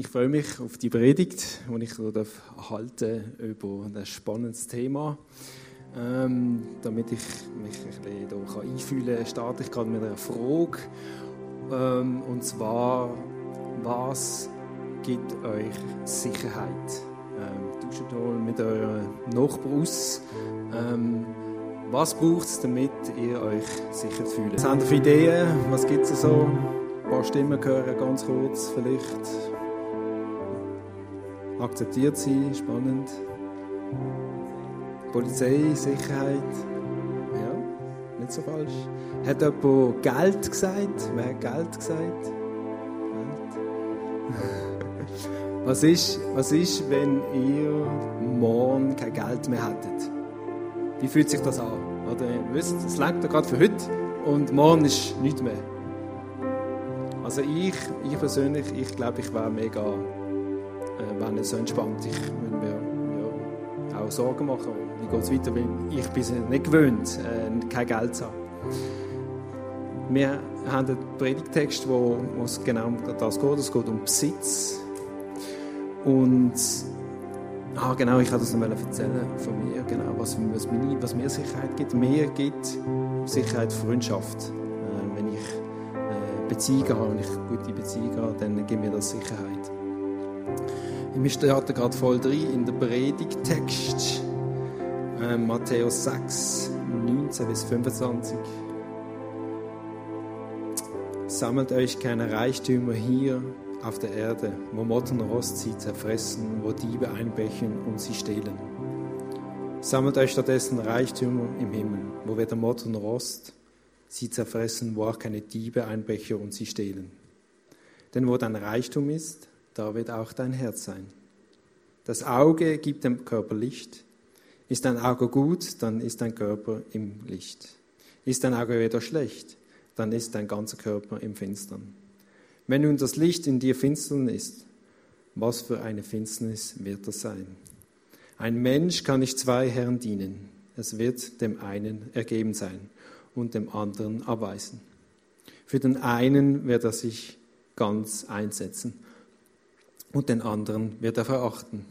Ich freue mich auf die Predigt, die ich hier halten über ein spannendes Thema. Ähm, damit ich mich ein bisschen hier einfühlen kann, starte ich gerade mit einer Frage. Ähm, und zwar, was gibt euch Sicherheit? Ähm, tauscht mal mit eurem Nachbarn aus. Ähm, was braucht es, damit ihr euch sicher fühlt? Was habt ihr für Ideen? Was gibt es so? Ein paar Stimmen hören, ganz kurz vielleicht. Akzeptiert sie, spannend. Polizei, Sicherheit. Ja, nicht so falsch. Hat jemand Geld gesagt? Wer hat Geld gesagt? Geld. Was ist, was ist, wenn ihr morgen kein Geld mehr hättet? Wie fühlt sich das an? Oder ihr wisst, es langt gerade für heute und morgen ist nichts mehr. Also ich, ich persönlich, ich glaube, ich wäre mega, äh, wäre nicht so entspannt. Ich würde mir ja, auch Sorgen machen, wie geht es weiter, ich bin es nicht gewöhnt, äh, kein Geld zu haben. Wir haben einen Predigtext, wo, es genau um das geht. Es geht um Besitz. Und Ah, genau, ich wollte das noch erzählen von mir, genau, was, was, mir, was mir Sicherheit gibt. Mir gibt Sicherheit Freundschaft. Äh, wenn ich äh, Beziehungen habe, wenn ich gute Beziehungen habe, dann gibt mir das Sicherheit. Wir starten gerade voll drin in den Predigtext. Äh, Matthäus 6, 19 bis 25. Sammelt euch keine Reichtümer hier auf der Erde, wo Motten Rost sie zerfressen, wo Diebe einbrechen und sie stehlen. Sammelt euch stattdessen Reichtümer im Himmel, wo weder Motten Rost sie zerfressen, wo auch keine Diebe einbrechen und sie stehlen. Denn wo dein Reichtum ist, da wird auch dein Herz sein. Das Auge gibt dem Körper Licht. Ist dein Auge gut, dann ist dein Körper im Licht. Ist dein Auge wieder schlecht, dann ist dein ganzer Körper im Finstern. Wenn nun das Licht in dir finstern ist, was für eine Finsternis wird das sein? Ein Mensch kann nicht zwei Herren dienen. Es wird dem einen ergeben sein und dem anderen abweisen. Für den einen wird er sich ganz einsetzen und den anderen wird er verachten.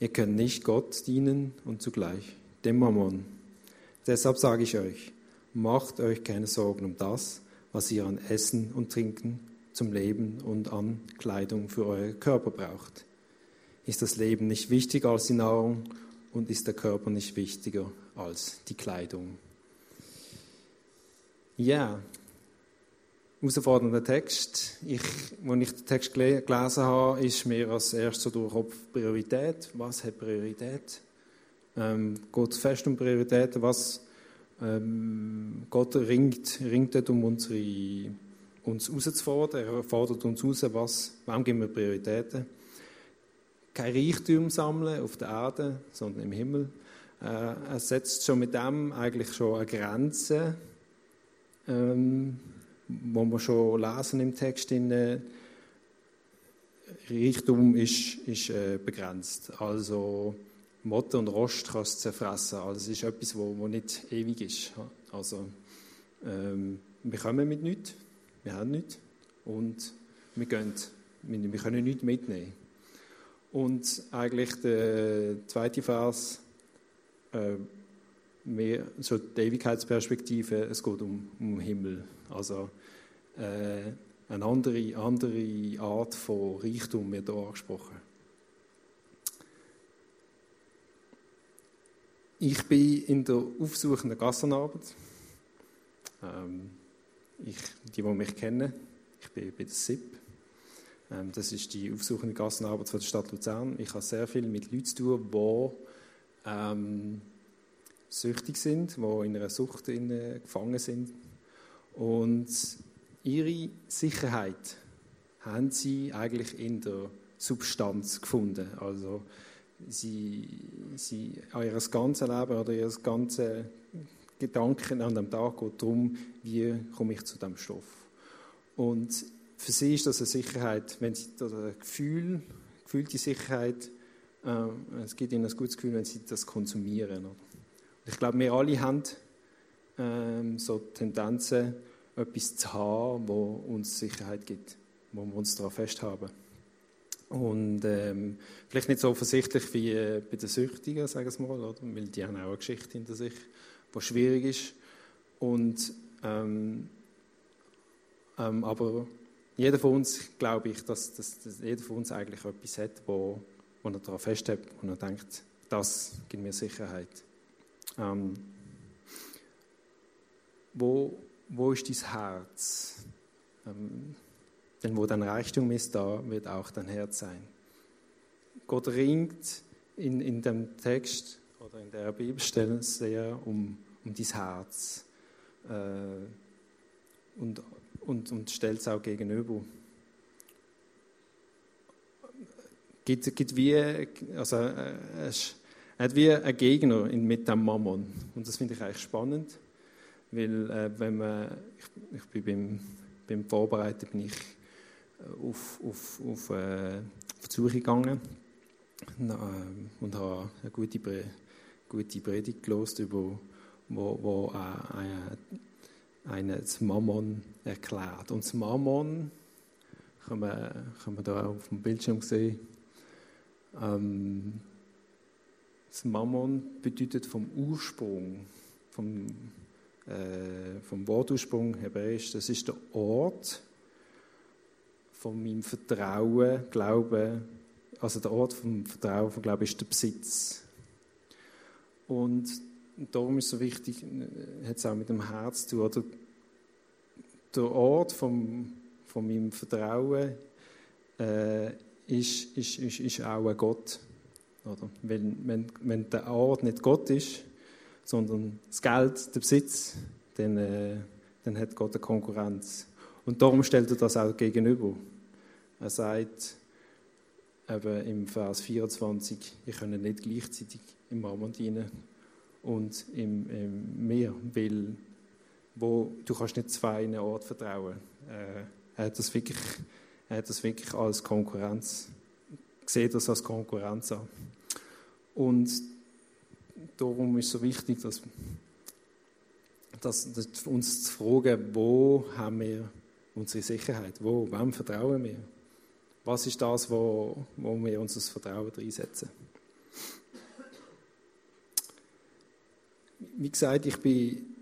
Ihr könnt nicht Gott dienen und zugleich dem Mammon. Deshalb sage ich euch, macht euch keine Sorgen um das, was ihr an Essen und Trinken zum Leben und an Kleidung für euren Körper braucht. Ist das Leben nicht wichtiger als die Nahrung und ist der Körper nicht wichtiger als die Kleidung? Ja, herausfordernder Text. Ich, als ich den Text gelesen habe, ist mir als erstes durch Kopf Priorität. Was hat Priorität? Ähm, geht fest um Prioritäten? Was ähm, Gott ringt, ringt dort um unsere uns herauszufordern. Er fordert uns heraus, was, wem geben wir Prioritäten. Kein Reichtum sammeln auf der Erde, sondern im Himmel. Äh, er setzt schon mit dem eigentlich schon eine Grenze, ähm, wo wir schon lesen im Text. In, Reichtum ist, ist äh, begrenzt. Also Motte und Rost kannst du zerfressen. Also es ist etwas, wo, wo nicht ewig ist. Also ähm, wir kommen mit nichts wir haben nichts und wir, gehen, wir können nichts mitnehmen. Und eigentlich der zweite Vers, äh, mehr so die Ewigkeitsperspektive, es geht um, um Himmel. Also äh, eine andere, andere Art von Reichtum wird hier angesprochen. Ich bin in der aufsuchenden Gassenarbeit. Ähm, ich, die, die mich kennen, ich bin bei der SIP. Ähm, das ist die aufsuchende Gassenarbeit von der Stadt Luzern. Ich habe sehr viel mit Leuten zu tun, die ähm, süchtig sind, die in einer Sucht äh, gefangen sind. Und ihre Sicherheit haben sie eigentlich in der Substanz gefunden. Also sie, sie ihr ganzes Leben oder ihr ganzes Gedanken an dem Tag geht darum, wie komme ich zu dem Stoff. Und für sie ist das eine Sicherheit, wenn sie das ein Gefühl, gefühlte Sicherheit, äh, es gibt ihnen ein gutes Gefühl, wenn sie das konsumieren. Oder? Ich glaube, wir alle haben ähm, so Tendenzen, etwas zu haben, wo uns Sicherheit gibt, wo wir uns daran festhaben. Und ähm, vielleicht nicht so offensichtlich wie äh, bei den Süchtigen, sagen wir mal, oder? weil die haben auch eine Geschichte hinter sich, die schwierig ist. Und, ähm, ähm, aber jeder von uns, glaube ich, dass, dass, dass, jeder von uns eigentlich etwas hat, wo, wo er daran festhält und er denkt, das gibt mir Sicherheit. Ähm, wo, wo ist dein Herz? Ähm, denn wo dein Reichtum ist, da wird auch dein Herz sein. Gott ringt in, in dem Text oder in der Bibelstelle sehr um, um dein Herz äh, und, und, und stellt es auch gegenüber. Gibt, gibt wie, also, äh, es hat wie ein Gegner mit dem Mammon. Und das finde ich eigentlich spannend, weil äh, wenn man, ich, ich bin beim, beim Vorbereiten bin ich auf, auf, auf, äh, auf die Suche gegangen und habe eine gute, gute Predigt gelesen, über, wo, wo äh, ein das Mammon erklärt. Und das Mammon kann man, kann man da auf dem Bildschirm sehen. Ähm, das Mammon bedeutet vom Ursprung, vom, äh, vom Wortursprung hebräisch, das ist der Ort, von meinem Vertrauen, Glauben, also der Ort vom Vertrauen, von Glauben ist der Besitz. Und darum ist es so wichtig, äh, hat es auch mit dem Herz zu tun, oder? Der Ort vom, von meinem Vertrauen äh, ist, ist, ist, ist auch ein Gott. Oder? Wenn, wenn, wenn der Ort nicht Gott ist, sondern das Geld, der Besitz, dann, äh, dann hat Gott eine Konkurrenz. Und darum stellt er das auch gegenüber. Er sagt eben im Vers 24, ich könne nicht gleichzeitig im Mammon dienen und im, im Meer, weil wo, du kannst nicht zwei in Ort vertrauen. Äh, er, hat das wirklich, er hat das wirklich als Konkurrenz, sieht das als Konkurrenz an. Und darum ist es so wichtig, dass, dass, dass uns zu fragen, wo haben wir unsere Sicherheit, wo, wem vertrauen wir? Was ist das, wo, wo wir unser Vertrauen einsetzen? Wie gesagt, ich bin,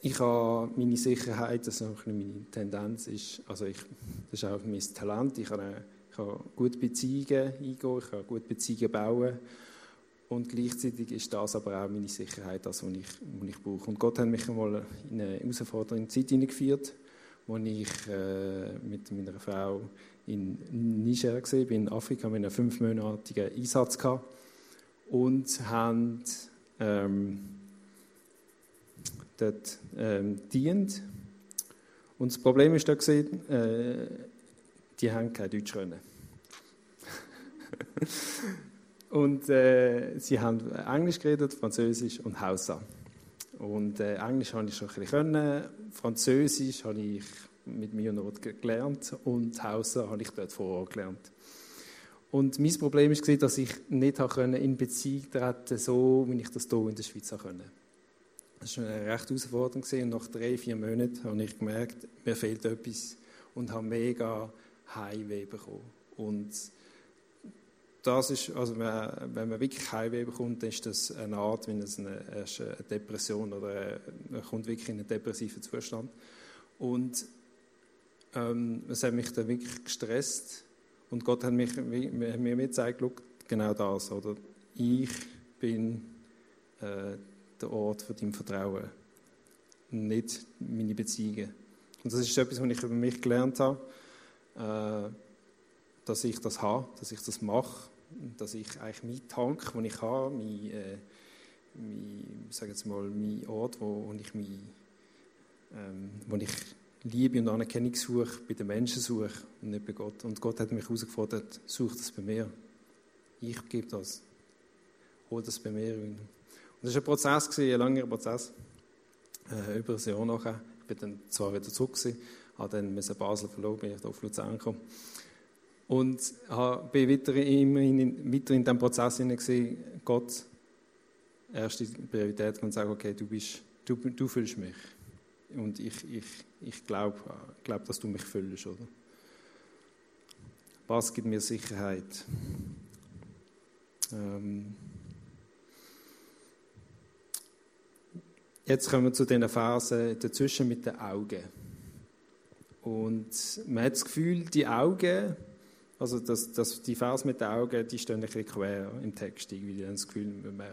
ich habe meine Sicherheit, also meine Tendenz ist, also ich, das ist auch mein Talent, ich kann, ich kann gute Beziehungen eingehen, ich kann gute Beziehungen bauen und gleichzeitig ist das aber auch meine Sicherheit, das, was ich, was ich brauche. Und Gott hat mich einmal in eine herausfordernde Zeit hineingeführt, wo ich äh, mit meiner Frau in Niger gesehen, in Afrika mit einem fünfmonatigen Einsatz gehabt und haben ähm, dort ähm, dient. Und das Problem ist da gesehen, äh, die haben kein Deutsch können. und äh, sie haben Englisch geredet, Französisch und Hausa. Und äh, Englisch habe ich schon ein bisschen können, Französisch habe ich mit mir Not gelernt und Hausa habe ich dort vor Ort gelernt. Und mein Problem war, dass ich nicht in Beziehung treten so wie ich das hier in der Schweiz konnte. Das war eine recht herausfordernd. Und nach drei, vier Monaten habe ich gemerkt, mir fehlt etwas und habe mega Heimweh bekommen. Und das ist, also wenn man wirklich Heimweh bekommt, dann ist das eine Art, wie eine, eine Depression oder man kommt wirklich in einen depressiven Zustand. Und ähm, es hat mich dann wirklich gestresst und Gott hat mich, mir gezeigt, genau das, oder? Ich bin äh, der Ort für dein Vertrauen, nicht meine Beziehungen. Und das ist etwas, was ich über mich gelernt habe, äh, dass ich das habe, dass ich das mache, dass ich eigentlich meinen Tank, den ich habe, mein, äh, mein, sag jetzt mal, mein Ort, wo, wo ich mich, ähm, wo ich Liebe und Anerkennung suche, bei den Menschen suche und nicht bei Gott. Und Gott hat mich herausgefordert, such das bei mir. Ich gebe das. Hol das bei mir. Und das war ein Prozess, ein langer Prozess. Äh, über ein Jahr nachher. Ich bin dann zwar wieder zurück, gewesen, habe dann müssen Basel verloren, bin ich auf Luzern gekommen. Und bin immer in, weiter in diesem Prozess gesehen, Gott, erste Priorität, und sagen, okay, du, bist, du, du fühlst mich. Und ich, ich, ich glaube, glaub, dass du mich füllst, oder? Was gibt mir Sicherheit? Ähm Jetzt kommen wir zu den Phasen dazwischen mit den Augen. Und man hat das Gefühl, die Augen, also das, das, die Phase mit den Augen, die stehen ein bisschen quer im Text. Irgendwie haben das Gefühl, man,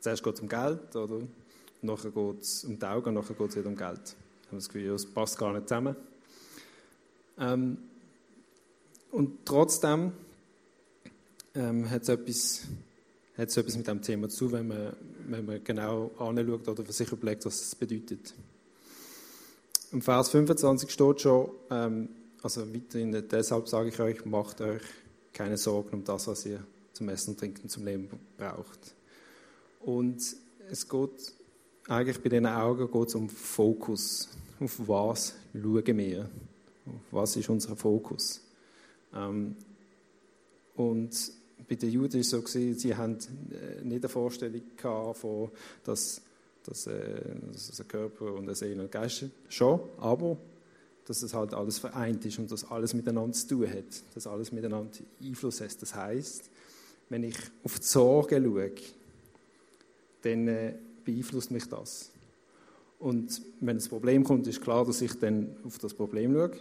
zuerst geht es um Geld, oder? Nachher geht es um die Augen, nachher geht es wieder um Geld. Ich habe das Gefühl, das passt gar nicht zusammen. Ähm, und trotzdem ähm, hat es etwas hat es etwas mit dem Thema zu, wenn man, wenn man genau anschaut oder sich überlegt, was es bedeutet. Im Vers 25 steht schon, ähm, also weiterhin, deshalb sage ich euch, macht euch keine Sorgen um das, was ihr zum Essen und Trinken zum Leben braucht. Und es geht eigentlich bei diesen Augen geht es um Fokus. Auf was schauen wir? Auf was ist unser Fokus? Ähm, und bei den Juden war es so, sie haben äh, nicht eine Vorstellung von, dass, dass, äh, dass ein Körper und eine Seele und Geist schon, aber dass es halt alles vereint ist und dass alles miteinander zu tun hat, dass alles miteinander Einfluss hat. Das heißt, wenn ich auf die Sorge schaue, dann äh, beeinflusst mich das. Und wenn ein Problem kommt, ist klar, dass ich dann auf das Problem schaue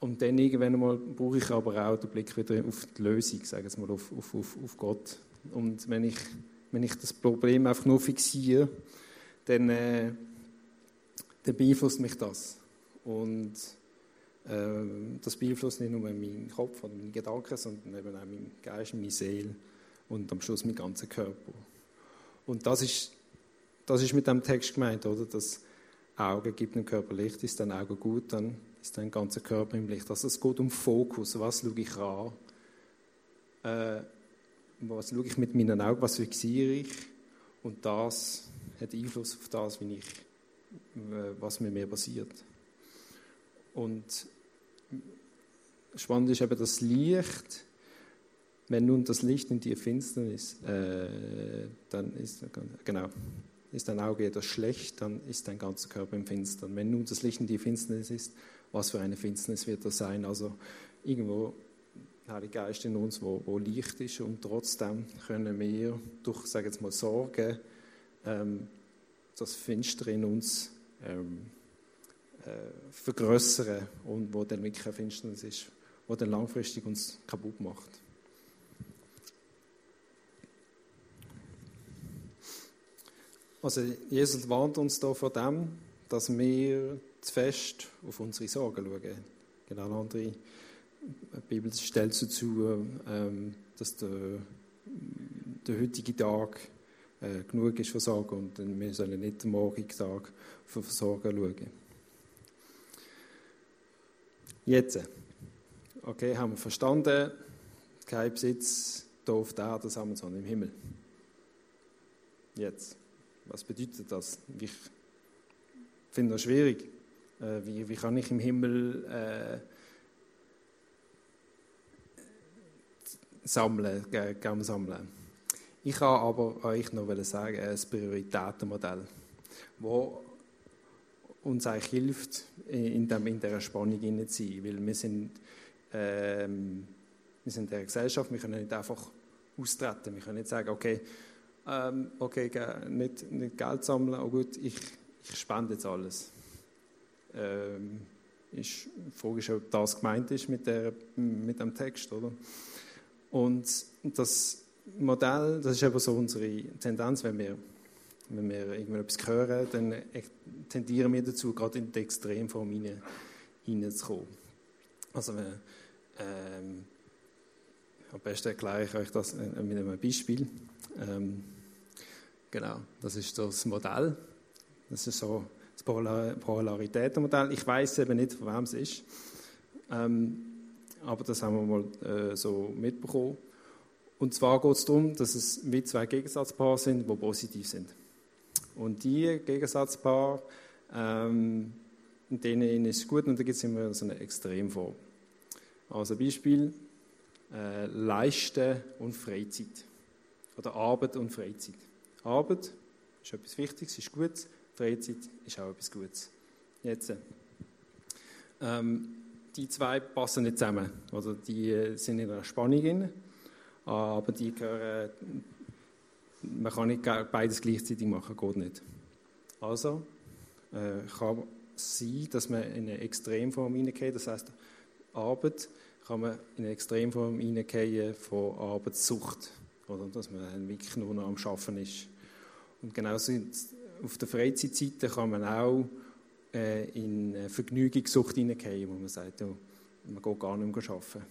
und dann irgendwann einmal brauche ich aber auch den Blick wieder auf die Lösung, sagen wir mal, auf, auf, auf Gott. Und wenn ich, wenn ich das Problem einfach nur fixiere, dann, äh, dann beeinflusst mich das. Und äh, das beeinflusst nicht nur meinen Kopf und meine Gedanken, sondern eben auch meinen Geist, meine Seele und am Schluss meinen ganzen Körper. Und das ist, das ist mit dem Text gemeint, oder? Dass Augen gibt dem Körper Licht, ist dein Auge gut, dann ist dein ganzer Körper im Licht. Also es geht um Fokus. Was schaue ich an? Äh, was schaue ich mit meinen Augen? Was fixiere ich? Und das hat Einfluss auf das, wie ich, äh, was mit mir passiert. Und spannend ist eben das Licht. Wenn nun das Licht in dir Finsternis, äh, dann ist genau ist dein Auge etwas schlecht, dann ist dein ganzer Körper im Finstern. Wenn nun das Licht in dir Finsternis ist, was für eine Finsternis wird das sein? Also irgendwo Heilige Geist in uns, wo, wo Licht ist und trotzdem können wir durch, sage jetzt mal, Sorge ähm, das Finstere in uns ähm, äh, vergrößern und wo dann wirklich eine Finsternis ist, wo dann langfristig uns kaputt macht. Also Jesus warnt uns da vor dem, dass wir zu fest auf unsere Sorgen schauen. Genau andere Bibelstelle dazu, ähm, dass der, der heutige Tag äh, genug ist für Sorgen und wir sollen nicht den morgigen Tag für Sorgen schauen. Jetzt, okay, haben wir verstanden, kein Besitz hier auf der Erde, sondern im Himmel. Jetzt, was bedeutet das? Ich finde das schwierig. Äh, wie, wie kann ich im Himmel äh, sammeln, gerne sammeln? Ich kann aber euch noch sagen, ein Prioritätenmodell, das uns eigentlich hilft, in, dieser Spannung zu sein. Weil wir sind, ähm, wir sind in der Gesellschaft, wir können nicht einfach austreten. Wir können nicht sagen, okay, ähm, okay nicht, nicht Geld sammeln, oh gut, ich, ich spende jetzt alles ähm, ist, die Frage ist, ob das gemeint ist mit, der, mit dem Text. Oder? Und das Modell, das ist eben so unsere Tendenz, wenn wir, wenn wir irgendetwas hören, dann tendieren wir dazu, gerade in die Extremform hineinzukommen. Also, ähm, am besten erkläre ich euch das mit einem Beispiel. Ähm, genau, das ist das Modell. Das ist so das Polaritätenmodell. Ich weiß eben nicht, von wem es ist. Ähm, aber das haben wir mal äh, so mitbekommen. Und zwar geht es darum, dass es wie zwei Gegensatzpaare sind, die positiv sind. Und die Gegensatzpaare, ähm, in denen ist es gut und da gibt es immer so eine Extremform. Also Beispiel, äh, Leisten und Freizeit. Oder Arbeit und Freizeit. Arbeit ist etwas Wichtiges, ist gut. Freizeit ist auch etwas Gutes. Jetzt, ähm, die zwei passen nicht zusammen. Oder die sind in einer Spannung drin, aber die gehören, man kann nicht beides gleichzeitig machen, geht nicht. Also äh, kann sein, dass man in eine Extremform hineingeht, das heißt Arbeit kann man in eine Extremform hineingehen von Arbeitssucht, oder dass man wirklich nur noch am Schaffen ist. Und genauso auf der Freizeitseite kann man auch äh, in Vergnügungssucht hineingehen, wo man sagt, ja, man geht gar nicht mehr arbeiten.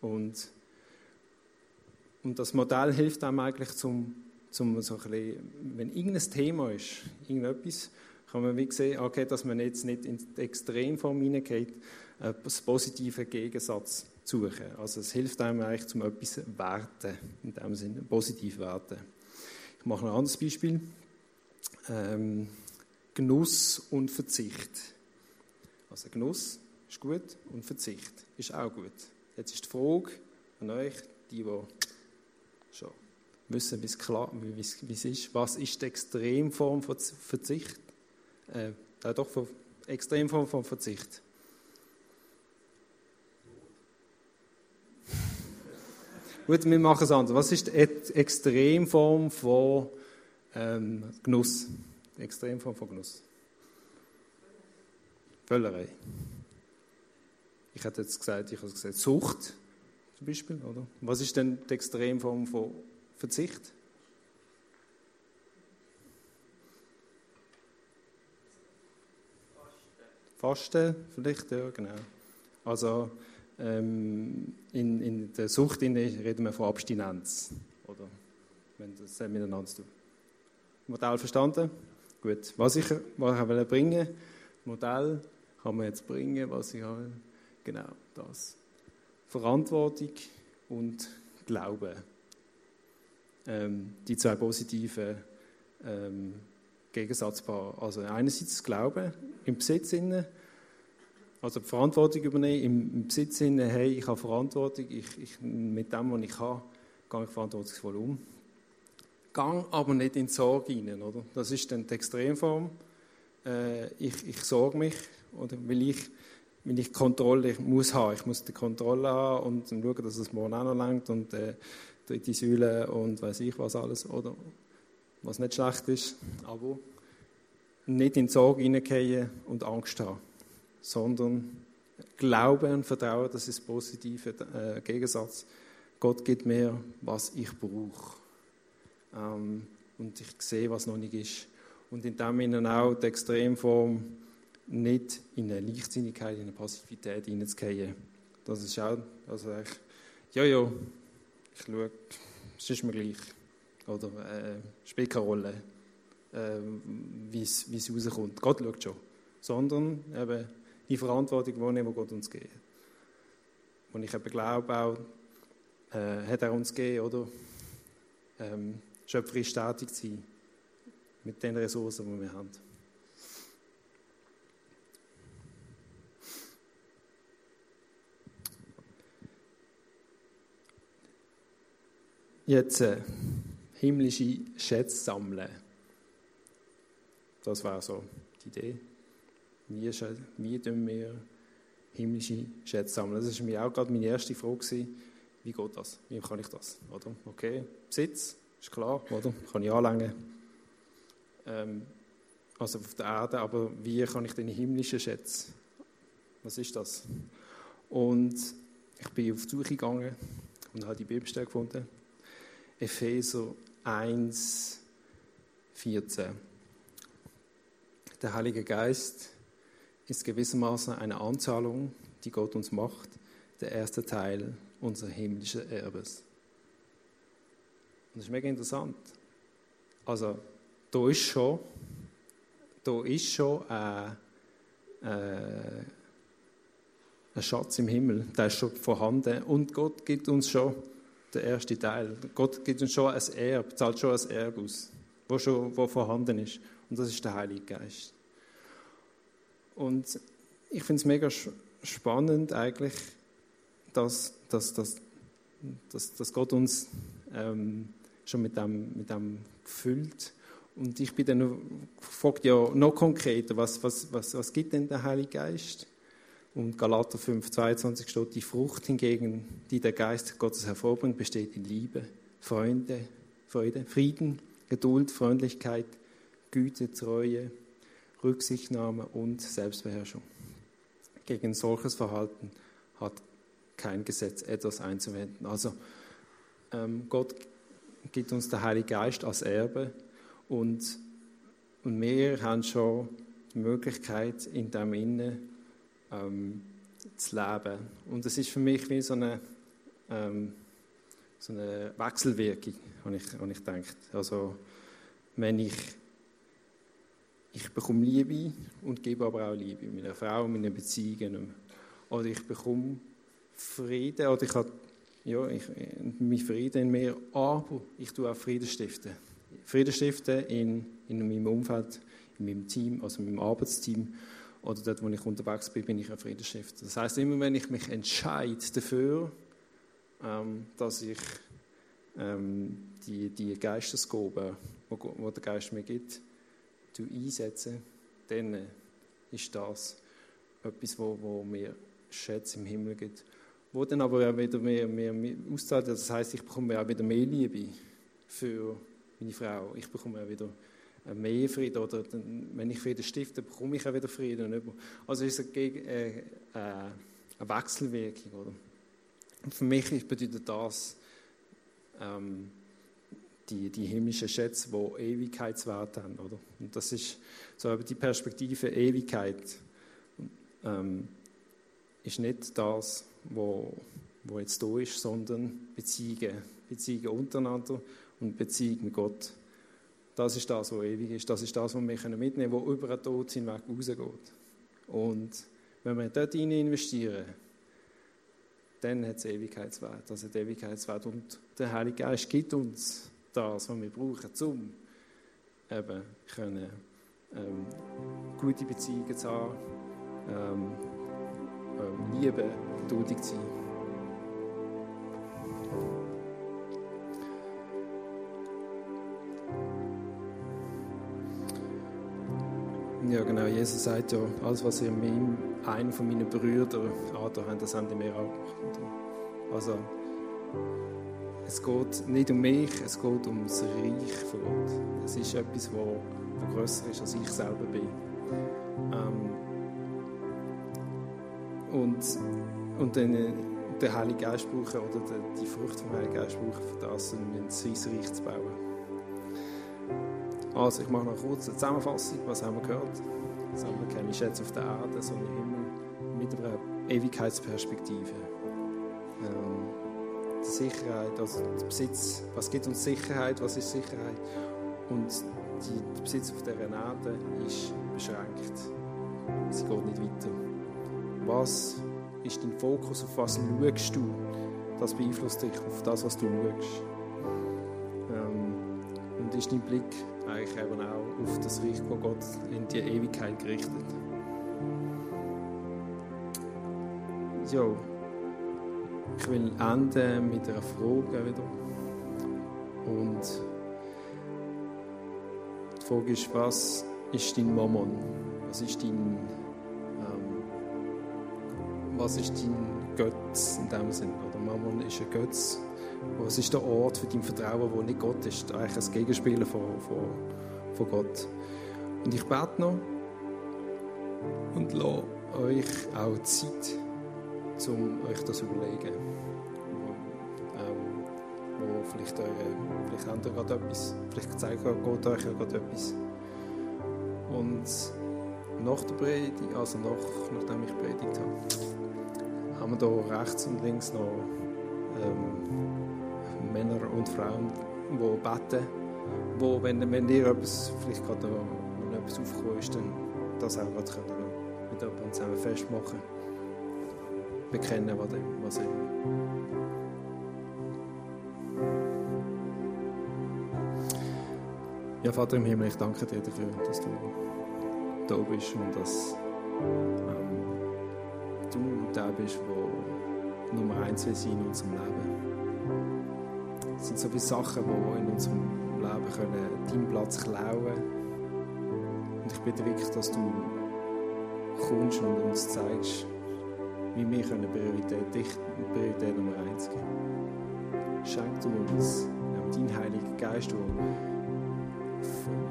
Und, und das Modell hilft einem eigentlich, zum, zum so ein bisschen, wenn irgendein Thema ist, irgendetwas, kann man wie sehen, okay, dass man jetzt nicht in die Extremform hineingeht, äh, das positive Gegensatz zu suchen. Also es hilft einem eigentlich, zum etwas werten, in dem Sinne, positiv werten. Ich mache ein anderes Beispiel. Ähm, Genuss und Verzicht. Also Genuss ist gut und Verzicht ist auch gut. Jetzt ist die Frage an euch, die, die schon wissen, wie es, klar, wie es ist, was ist die Extremform von Verzicht? Äh, äh, doch, von Extremform von Verzicht. Gut, wir machen es anders. Was ist die Extremform von ähm, Genuss? Extremform von Genuss. Völlerei. Ich hätte jetzt gesagt, ich habe gesagt, Sucht zum Beispiel, oder? Was ist denn die Extremform von Verzicht? Fasten, vielleicht, ja, genau. Also ähm, in, in der Sucht reden wir von Abstinenz, oder? Wenn das miteinander zu tun. Modell verstanden? Gut. Was ich, was ich bringen Modell kann man jetzt bringen, was ich will. Genau das. Verantwortung und Glaube. Ähm, die zwei positiven ähm, Gegensatzpaare. Also einerseits Glauben im Besitz innen, also die Verantwortung übernehmen im, im Besitz innen, hey, ich habe Verantwortung, ich, ich, mit dem, was ich habe, gehe ich verantwortungsvoll um. Gang aber nicht in Sorge hinein, oder? Das ist dann die Extremform. Äh, ich, ich sorge mich, oder weil ich, weil ich Kontrolle ich muss haben. Ich muss die Kontrolle haben und schauen, dass es morgen auch noch langt und äh, dritte Säule und weiß ich was alles, oder? Was nicht schlecht ist, aber nicht in Sorge hineingehen und Angst haben, sondern Glauben und Vertrauen, das ist der positive äh, Gegensatz. Gott gibt mir, was ich brauche. Ähm, und ich sehe, was noch nicht ist. Und in dem Sinne auch die Extremform, nicht in eine Leichtsinnigkeit, in eine Passivität hineinzugehen. Das ist auch, also ich, ja, ja, ich schaue, es ist mir gleich. Oder äh, spielt keine Rolle, äh, wie es rauskommt. Gott schaut schon. Sondern eben die Verantwortung wahrnehmen, die Gott uns gibt. Und ich eben glaube auch, äh, hat er uns gegeben, oder? Ähm, schöpferisch tätig zu sein mit den Ressourcen, die wir haben. Jetzt äh, himmlische Schätze sammeln. Das war so die Idee. Wie, wie tun wir himmlische Schätze sammeln? Das war mir auch gerade meine erste Frage. Wie geht das? Wie kann ich das? Oder? Okay, Besitz, ist klar, oder? Kann ich anlängen. Ähm, also auf der Erde, aber wie kann ich den himmlischen Schätze? Was ist das? Und ich bin auf die Suche gegangen und habe die Bibelstelle gefunden. Epheser 1, 14. Der Heilige Geist ist gewissermaßen eine Anzahlung, die Gott uns macht, der erste Teil unseres himmlischen Erbes. Das ist mega interessant. Also, da ist schon, da ist schon ein, äh, ein Schatz im Himmel, der ist schon vorhanden. Und Gott gibt uns schon den ersten Teil. Gott gibt uns schon ein Erb, zahlt schon ein Erb aus, wo schon wo vorhanden ist. Und das ist der Heilige Geist. Und ich finde es mega spannend eigentlich, dass, dass, dass, dass, dass Gott uns ähm, schon mit dem, mit dem gefüllt. Und ich bin dann gefragt, ja, noch konkreter, was, was, was, was gibt denn der Heilige Geist? Und Galater 5, 22 steht, die Frucht hingegen, die der Geist Gottes hervorbringt, besteht in Liebe, Freunde, Freude, Frieden, Geduld, Freundlichkeit, Güte, Treue, Rücksichtnahme und Selbstbeherrschung. Gegen solches Verhalten hat kein Gesetz etwas einzuwenden. Also ähm, Gott gibt uns der Heilige Geist als Erbe und, und wir haben schon die Möglichkeit, in dem Innen ähm, zu leben. Und das ist für mich wie so eine, ähm, so eine Wechselwirkung, habe ich, habe ich gedacht. Also wenn ich ich bekomme Liebe und gebe aber auch Liebe meiner Frau, meinen Beziehungen. Oder ich bekomme Frieden oder ich habe ja, ich, mein Frieden in mir, aber ich tue auch Frieden stiften. Frieden stiften in, in meinem Umfeld, in meinem Team, also in meinem Arbeitsteam oder dort, wo ich unterwegs bin, bin ich ein Friedensstifter. Das heißt, immer wenn ich mich entscheide dafür, ähm, dass ich ähm, die, die Geistesgaben, wo der Geist mir gibt, einsetze, dann ist das etwas, wo, wo mir Schätze im Himmel gibt wo dann aber auch wieder mehr, mehr, mehr auszahlt. Das heißt, ich bekomme auch wieder mehr Liebe für meine Frau. Ich bekomme auch wieder mehr Frieden. Oder dann, wenn ich Frieden stifte, bekomme ich auch wieder Frieden. Also ist es eine, äh, äh, eine Wechselwirkung. Oder? Und für mich bedeutet das ähm, die, die himmlischen Schätze, die Ewigkeitswert haben. Oder? Und das ist so die Perspektive Ewigkeit. Ähm, ist nicht das, wo, wo jetzt da ist, sondern Beziehungen. Beziehungen untereinander und Beziehung mit Gott. Das ist das, was ewig ist. Das ist das, was wir mitnehmen können, was über den Tod hinweg rausgeht. Und wenn wir dort hinein investieren, dann hat es Ewigkeitswert. Das hat Ewigkeitswert. Und der Heilige Geist gibt uns das, was wir brauchen, um eben können, ähm, gute Beziehungen zu haben, ähm, ähm, Liebe, geduldig zu sein. Ja, genau. Jesus sagt ja, alles, was ihr meinem, einen von meinen Brüdern angetan habt, das haben die mir auch gemacht. Also, es geht nicht um mich, es geht um das Reich von Gott. Es ist etwas, was größer ist, als ich selber bin. Ähm, und, und dann äh, den Heiligen Geist brauchen oder die, die Frucht vom Heiligen Geist brauchen für das, um sein Reich zu bauen. Also, ich mache noch kurz eine Zusammenfassung. Was haben wir gehört? Wir keine Schätze auf der Erde, sondern immer mit einer Ewigkeitsperspektive. Ähm, die Sicherheit, also der Besitz. Was gibt uns Sicherheit? Was ist Sicherheit? Und die, der Besitz auf der Erde ist beschränkt. Sie geht nicht weiter. Was ist dein Fokus? Auf was schaust du? Das beeinflusst dich auf das, was du schaust. Ähm, und ist dein Blick eigentlich eben auch auf das Reich von Gott in die Ewigkeit gerichtet? Ja, ich will enden mit einer Frage wieder. Und die Frage ist, was ist dein Mammon? Was ist dein was ist dein Götz in dem Sinn? Oder Mammon ist ein Götz. Was ist der Ort für dein Vertrauen, wo nicht Gott ist? Eigentlich ein Gegenspieler von, von, von Gott. Und ich bete noch und lasse euch auch Zeit, um euch das zu überlegen. Ähm, vielleicht, eure, vielleicht habt ihr gerade etwas, vielleicht zeigt Gott euch ja gerade etwas. Und nach der Predigt, also nach, nachdem ich predigt habe, haben wir hier rechts und links noch ähm, Männer und Frauen, die beten, wo, wenn, wenn ihr etwas, vielleicht gerade noch, etwas aufgekommen ist, dann das auch gerade können, mit jemandem zusammen festmachen, bekennen, was, was ihr Ja, Vater im Himmel, ich danke dir dafür, dass du da bist und dass du der bist, der Nummer eins will sein in unserem Leben. Es sind so viele Sachen, die in unserem Leben können deinen Platz klauen Und ich bitte wirklich, dass du kommst und uns zeigst, wie wir können Priorität, dich Priorität Nummer eins geben. Schenk du uns deinen Heiligen Geist, der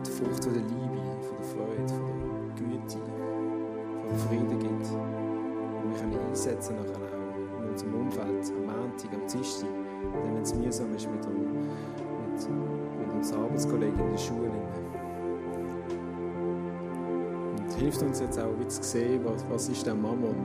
die Frucht der Liebe, von der Freude, von der Güte, von dem Frieden gibt. Und wir können einsetzen nachher auch in unserem Umfeld, am Montag, am Dienstag, wenn es mühsam ist mit, mit, mit unseren Arbeitskollegen in der Schule. Und hilft uns jetzt auch, wie zu sehen, was, was ist der Mammon,